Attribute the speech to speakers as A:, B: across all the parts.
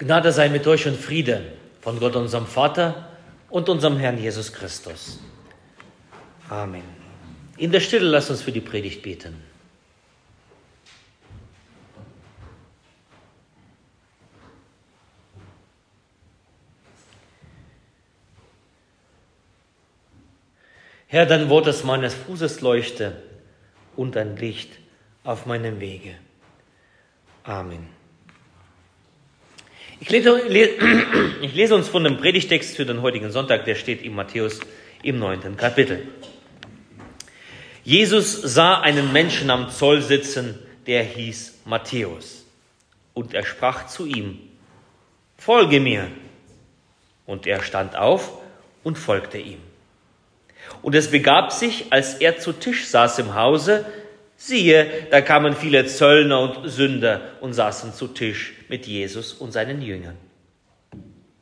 A: Gnade sei mit euch und Friede von Gott, unserem Vater und unserem Herrn Jesus Christus. Amen. In der Stille lasst uns für die Predigt beten. Herr, dein Wort ist meines Fußes Leuchte und ein Licht auf meinem Wege. Amen. Ich lese, ich lese, uns von dem Predigtext für den heutigen Sonntag, der steht in Matthäus im neunten Kapitel. Jesus sah einen Menschen am Zoll sitzen, der hieß Matthäus. Und er sprach zu ihm, Folge mir. Und er stand auf und folgte ihm. Und es begab sich, als er zu Tisch saß im Hause, siehe, da kamen viele Zöllner und Sünder und saßen zu Tisch mit Jesus und seinen Jüngern.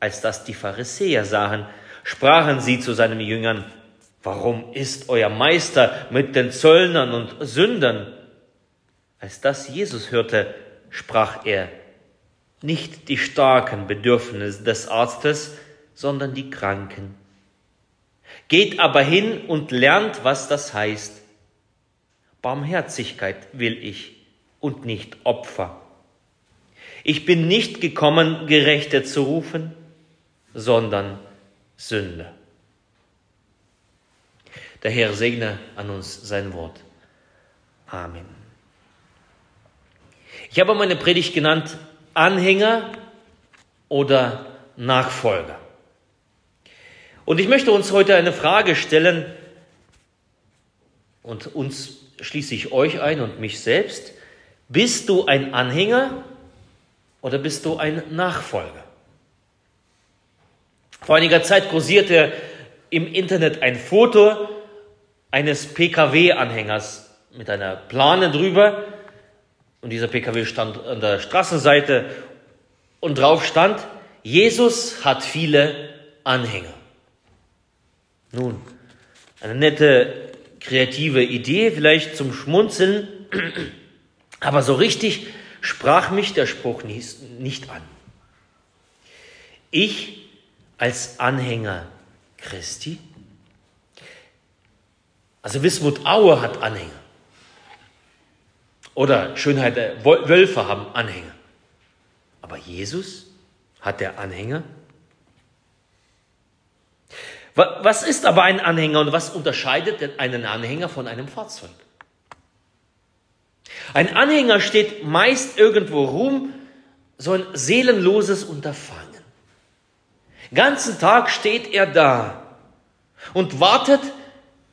A: Als das die Pharisäer sahen, sprachen sie zu seinen Jüngern, warum ist euer Meister mit den Zöllnern und Sündern? Als das Jesus hörte, sprach er, nicht die Starken bedürfen des Arztes, sondern die Kranken. Geht aber hin und lernt, was das heißt. Barmherzigkeit will ich und nicht Opfer. Ich bin nicht gekommen, Gerechte zu rufen, sondern Sünder. Der Herr segne an uns sein Wort. Amen. Ich habe meine Predigt genannt Anhänger oder Nachfolger. Und ich möchte uns heute eine Frage stellen und uns schließe ich euch ein und mich selbst. Bist du ein Anhänger oder bist du ein Nachfolger? Vor einiger Zeit kursierte im Internet ein Foto eines Pkw-Anhängers mit einer Plane drüber. Und dieser Pkw stand an der Straßenseite und drauf stand, Jesus hat viele Anhänger. Nun, eine nette, kreative Idee, vielleicht zum Schmunzeln, aber so richtig sprach mich der Spruch nicht an. Ich als Anhänger Christi, also Wismut Aue hat Anhänger. Oder Schönheit der Wölfe haben Anhänger. Aber Jesus hat der Anhänger? Was ist aber ein Anhänger und was unterscheidet einen Anhänger von einem Fahrzeug? Ein Anhänger steht meist irgendwo rum, so ein seelenloses Unterfangen. Ganzen Tag steht er da und wartet,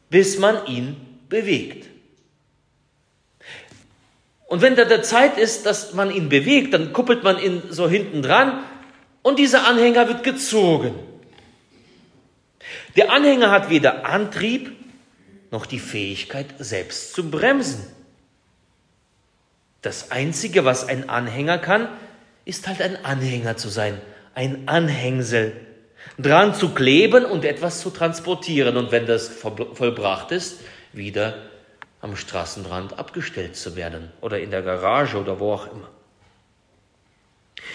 A: bis man ihn bewegt. Und wenn da der Zeit ist, dass man ihn bewegt, dann kuppelt man ihn so hinten dran und dieser Anhänger wird gezogen. Der Anhänger hat weder Antrieb noch die Fähigkeit, selbst zu bremsen. Das Einzige, was ein Anhänger kann, ist halt ein Anhänger zu sein, ein Anhängsel, dran zu kleben und etwas zu transportieren und wenn das vollbracht ist, wieder am Straßenrand abgestellt zu werden oder in der Garage oder wo auch immer.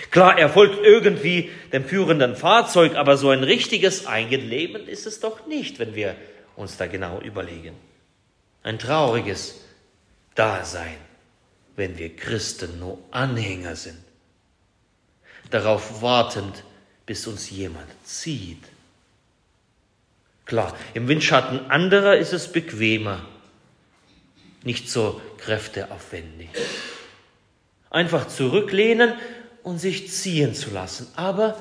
A: Klar, er folgt irgendwie dem führenden Fahrzeug, aber so ein richtiges Eigenleben ist es doch nicht, wenn wir uns da genau überlegen. Ein trauriges Dasein, wenn wir Christen nur Anhänger sind, darauf wartend, bis uns jemand zieht. Klar, im Windschatten anderer ist es bequemer, nicht so kräfteaufwendig. Einfach zurücklehnen und sich ziehen zu lassen. Aber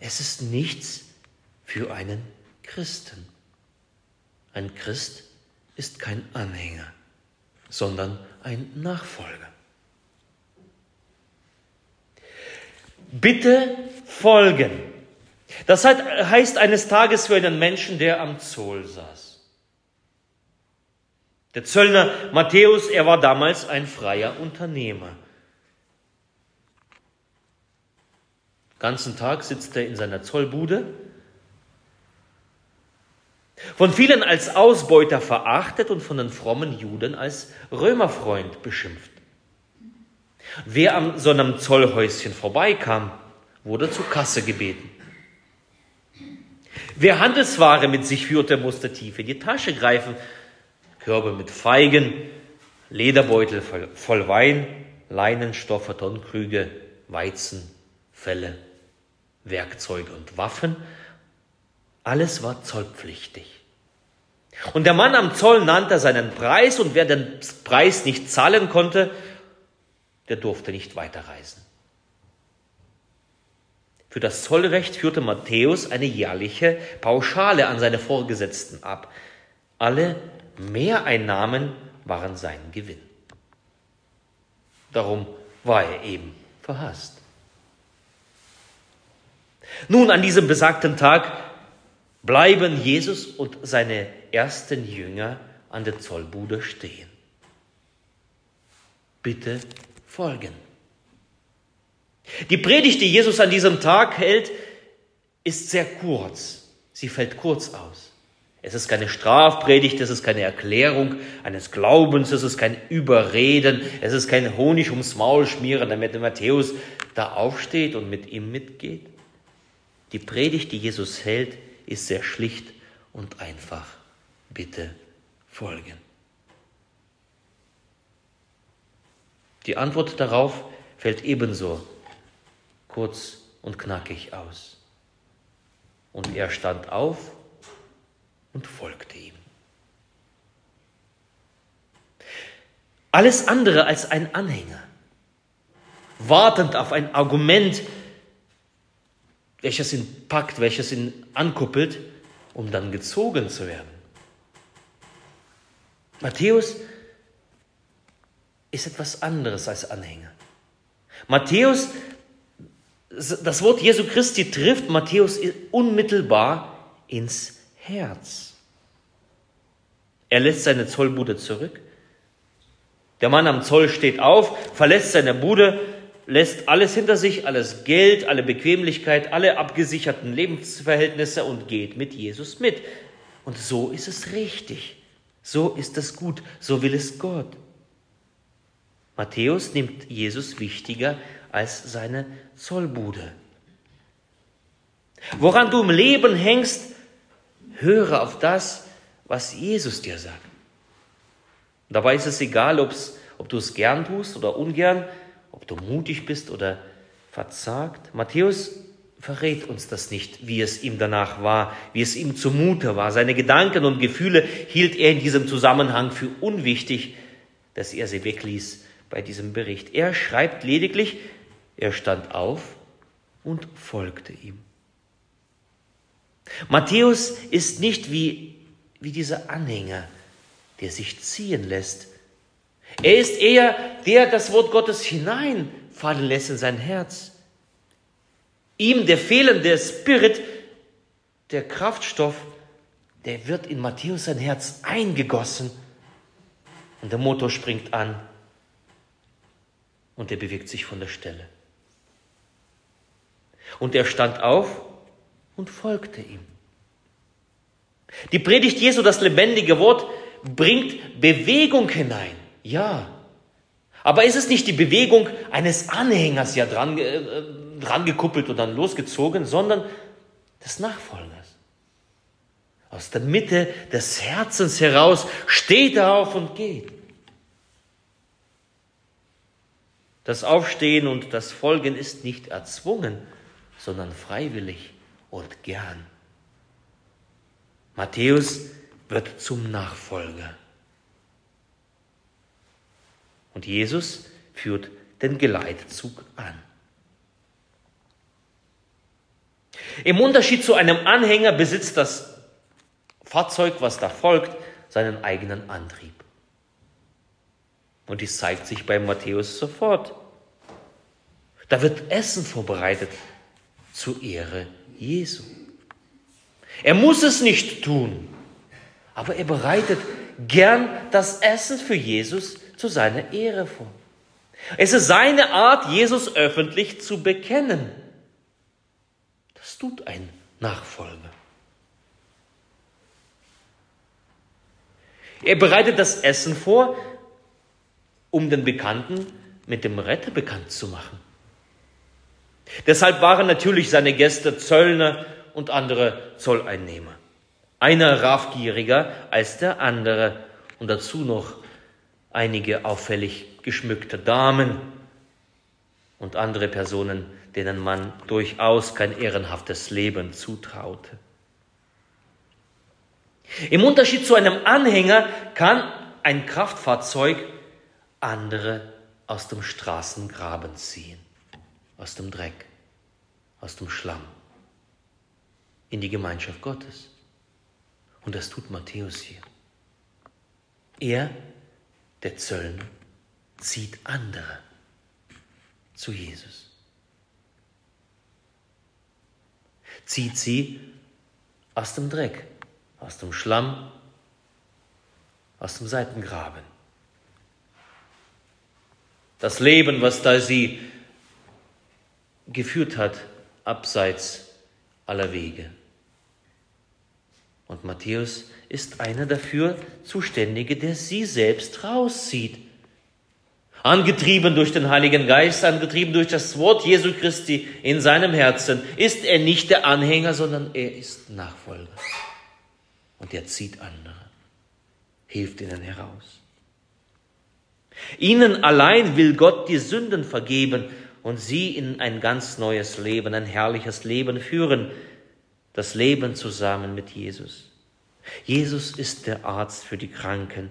A: es ist nichts für einen Christen. Ein Christ ist kein Anhänger, sondern ein Nachfolger. Bitte folgen. Das heißt eines Tages für einen Menschen, der am Zoll saß. Der Zöllner Matthäus, er war damals ein freier Unternehmer. Ganzen Tag sitzt er in seiner Zollbude. Von vielen als Ausbeuter verachtet und von den frommen Juden als Römerfreund beschimpft. Wer an so einem Zollhäuschen vorbeikam, wurde zur Kasse gebeten. Wer Handelsware mit sich führte, musste tief in die Tasche greifen. Körbe mit Feigen, Lederbeutel voll Wein, Leinenstoffe, Tonkrüge, Weizen, Felle, Werkzeuge und Waffen. Alles war zollpflichtig. Und der Mann am Zoll nannte seinen Preis und wer den Preis nicht zahlen konnte, der durfte nicht weiterreisen. Für das Zollrecht führte Matthäus eine jährliche Pauschale an seine Vorgesetzten ab. Alle Mehreinnahmen waren sein Gewinn. Darum war er eben verhasst. Nun, an diesem besagten Tag bleiben Jesus und seine ersten Jünger an der Zollbude stehen. Bitte folgen. Die Predigt, die Jesus an diesem Tag hält, ist sehr kurz. Sie fällt kurz aus. Es ist keine Strafpredigt, es ist keine Erklärung eines Glaubens, es ist kein Überreden, es ist kein Honig ums Maul schmieren, damit der Matthäus da aufsteht und mit ihm mitgeht. Die Predigt, die Jesus hält, ist sehr schlicht und einfach. Bitte folgen. Die Antwort darauf fällt ebenso kurz und knackig aus. Und er stand auf und folgte ihm. Alles andere als ein Anhänger, wartend auf ein Argument, welches ihn packt, welches ihn ankuppelt, um dann gezogen zu werden. Matthäus ist etwas anderes als Anhänger. Matthäus das Wort Jesu Christi trifft Matthäus unmittelbar ins Herz. Er lässt seine Zollbude zurück. Der Mann am Zoll steht auf, verlässt seine Bude, lässt alles hinter sich, alles Geld, alle Bequemlichkeit, alle abgesicherten Lebensverhältnisse und geht mit Jesus mit. Und so ist es richtig. So ist es gut. So will es Gott. Matthäus nimmt Jesus wichtiger als seine Zollbude. Woran du im Leben hängst, höre auf das, was Jesus dir sagt. Dabei ist es egal, ob's, ob du es gern tust oder ungern, ob du mutig bist oder verzagt. Matthäus verrät uns das nicht, wie es ihm danach war, wie es ihm zumute war. Seine Gedanken und Gefühle hielt er in diesem Zusammenhang für unwichtig, dass er sie wegließ bei diesem Bericht. Er schreibt lediglich, er stand auf und folgte ihm. Matthäus ist nicht wie, wie dieser Anhänger, der sich ziehen lässt. Er ist eher der, das Wort Gottes hineinfallen lässt in sein Herz. Ihm der fehlende Spirit, der Kraftstoff, der wird in Matthäus sein Herz eingegossen und der Motor springt an und er bewegt sich von der Stelle. Und er stand auf und folgte ihm. Die Predigt Jesu, das lebendige Wort, bringt Bewegung hinein. Ja. Aber ist es nicht die Bewegung eines Anhängers ja dran, äh, dran gekuppelt und dann losgezogen, sondern des Nachfolgers? Aus der Mitte des Herzens heraus steht er auf und geht. Das Aufstehen und das Folgen ist nicht erzwungen, sondern freiwillig und gern. Matthäus wird zum Nachfolger. Und Jesus führt den Geleitzug an. Im Unterschied zu einem Anhänger besitzt das Fahrzeug, was da folgt, seinen eigenen Antrieb. Und dies zeigt sich bei Matthäus sofort. Da wird Essen vorbereitet zur Ehre Jesu. Er muss es nicht tun, aber er bereitet gern das Essen für Jesus zu seiner Ehre vor. Es ist seine Art, Jesus öffentlich zu bekennen. Das tut ein Nachfolger. Er bereitet das Essen vor, um den Bekannten mit dem Retter bekannt zu machen. Deshalb waren natürlich seine Gäste Zöllner und andere Zolleinnehmer. Einer raffgieriger als der andere und dazu noch einige auffällig geschmückte Damen und andere Personen, denen man durchaus kein ehrenhaftes Leben zutraute. Im Unterschied zu einem Anhänger kann ein Kraftfahrzeug andere aus dem Straßengraben ziehen, aus dem Dreck, aus dem Schlamm, in die Gemeinschaft Gottes. Und das tut Matthäus hier. Er, der Zöllner, zieht andere zu Jesus. Zieht sie aus dem Dreck, aus dem Schlamm, aus dem Seitengraben. Das Leben, was da sie geführt hat, abseits aller Wege. Und Matthäus ist einer dafür Zuständige, der sie selbst rauszieht. Angetrieben durch den Heiligen Geist, angetrieben durch das Wort Jesu Christi in seinem Herzen, ist er nicht der Anhänger, sondern er ist Nachfolger. Und er zieht andere, hilft ihnen heraus. Ihnen allein will Gott die Sünden vergeben und sie in ein ganz neues Leben, ein herrliches Leben führen, das Leben zusammen mit Jesus. Jesus ist der Arzt für die Kranken.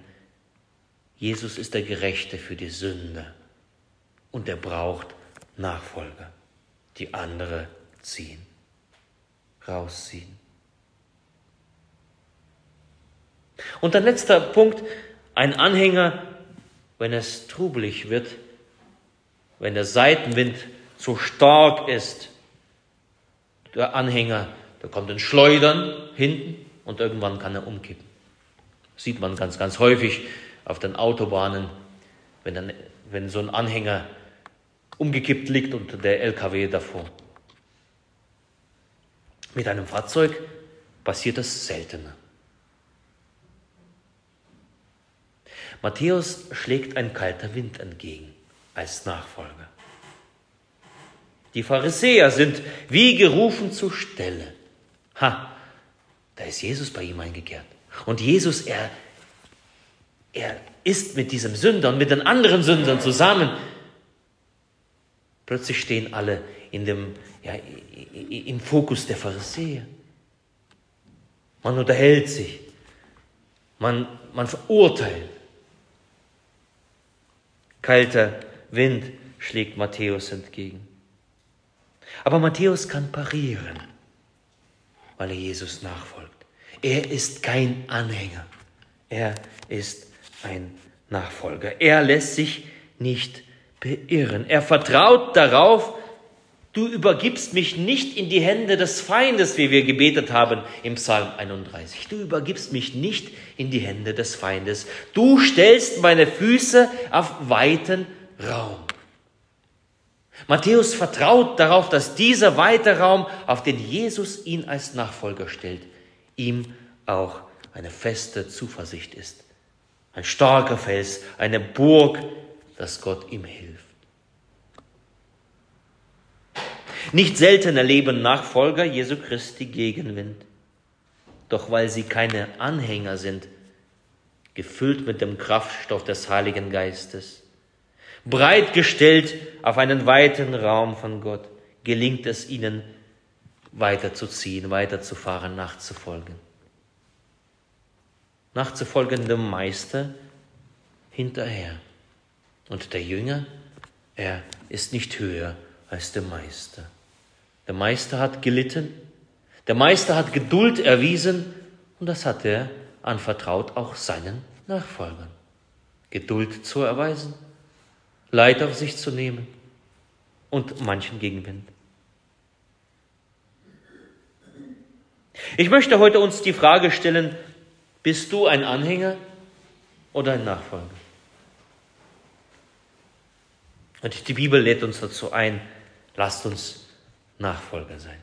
A: Jesus ist der Gerechte für die Sünde. Und er braucht Nachfolger, die andere ziehen, rausziehen. Und ein letzter Punkt, ein Anhänger, wenn es trubelig wird, wenn der Seitenwind zu stark ist, der Anhänger, da kommt ein Schleudern hinten und irgendwann kann er umkippen. sieht man ganz, ganz häufig auf den Autobahnen, wenn, dann, wenn so ein Anhänger umgekippt liegt und der LKW davor. Mit einem Fahrzeug passiert das seltener. Matthäus schlägt ein kalter Wind entgegen als Nachfolger. Die Pharisäer sind wie gerufen zur Stelle. Ha, da ist Jesus bei ihm eingekehrt. Und Jesus, er, er ist mit diesem Sünder und mit den anderen Sündern zusammen. Plötzlich stehen alle in dem, ja, im Fokus der Pharisäer. Man unterhält sich, man, man verurteilt. Kalter Wind schlägt Matthäus entgegen. Aber Matthäus kann parieren, weil er Jesus nachfolgt. Er ist kein Anhänger, er ist ein Nachfolger. Er lässt sich nicht beirren. Er vertraut darauf, du übergibst mich nicht in die Hände des Feindes, wie wir gebetet haben im Psalm 31. Du übergibst mich nicht in die Hände des Feindes. Du stellst meine Füße auf weiten Raum. Matthäus vertraut darauf, dass dieser weite Raum, auf den Jesus ihn als Nachfolger stellt, ihm auch eine feste Zuversicht ist. Ein starker Fels, eine Burg, dass Gott ihm hilft. Nicht selten erleben Nachfolger Jesu Christi Gegenwind. Doch weil sie keine Anhänger sind, gefüllt mit dem Kraftstoff des Heiligen Geistes, breitgestellt auf einen weiten Raum von Gott, gelingt es ihnen, weiterzuziehen, weiterzufahren, nachzufolgen. Nachzufolgen dem Meister hinterher. Und der Jünger, er ist nicht höher als der Meister. Der Meister hat gelitten, der Meister hat Geduld erwiesen und das hat er anvertraut auch seinen Nachfolgern. Geduld zu erweisen, Leid auf sich zu nehmen und manchen Gegenwind. Ich möchte heute uns die Frage stellen, bist du ein Anhänger oder ein Nachfolger? Und die Bibel lädt uns dazu ein, lasst uns Nachfolger sein.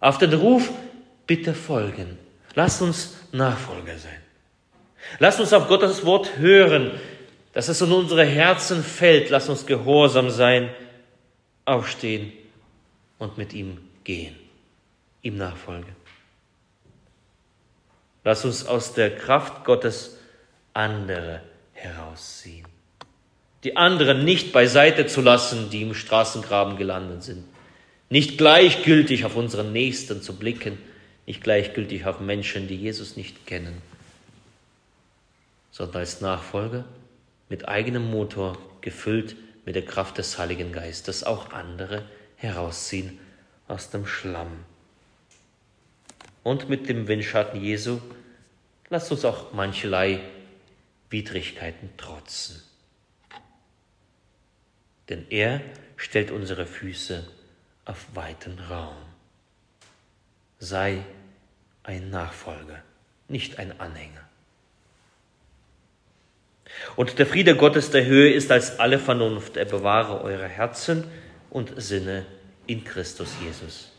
A: Auf den Ruf bitte folgen. Lasst uns Nachfolger sein. Lasst uns auf Gottes Wort hören, dass es in unsere Herzen fällt. Lasst uns gehorsam sein aufstehen und mit ihm gehen, ihm nachfolgen. Lass uns aus der Kraft Gottes andere herausziehen. Die anderen nicht beiseite zu lassen, die im Straßengraben gelandet sind. Nicht gleichgültig auf unseren Nächsten zu blicken, nicht gleichgültig auf Menschen, die Jesus nicht kennen, sondern als Nachfolger mit eigenem Motor, gefüllt mit der Kraft des Heiligen Geistes, auch andere herausziehen aus dem Schlamm. Und mit dem Windschatten Jesu lasst uns auch mancherlei Widrigkeiten trotzen. Denn er stellt unsere Füße auf weiten Raum. Sei ein Nachfolger, nicht ein Anhänger. Und der Friede Gottes der Höhe ist als alle Vernunft. Er bewahre eure Herzen und Sinne in Christus Jesus.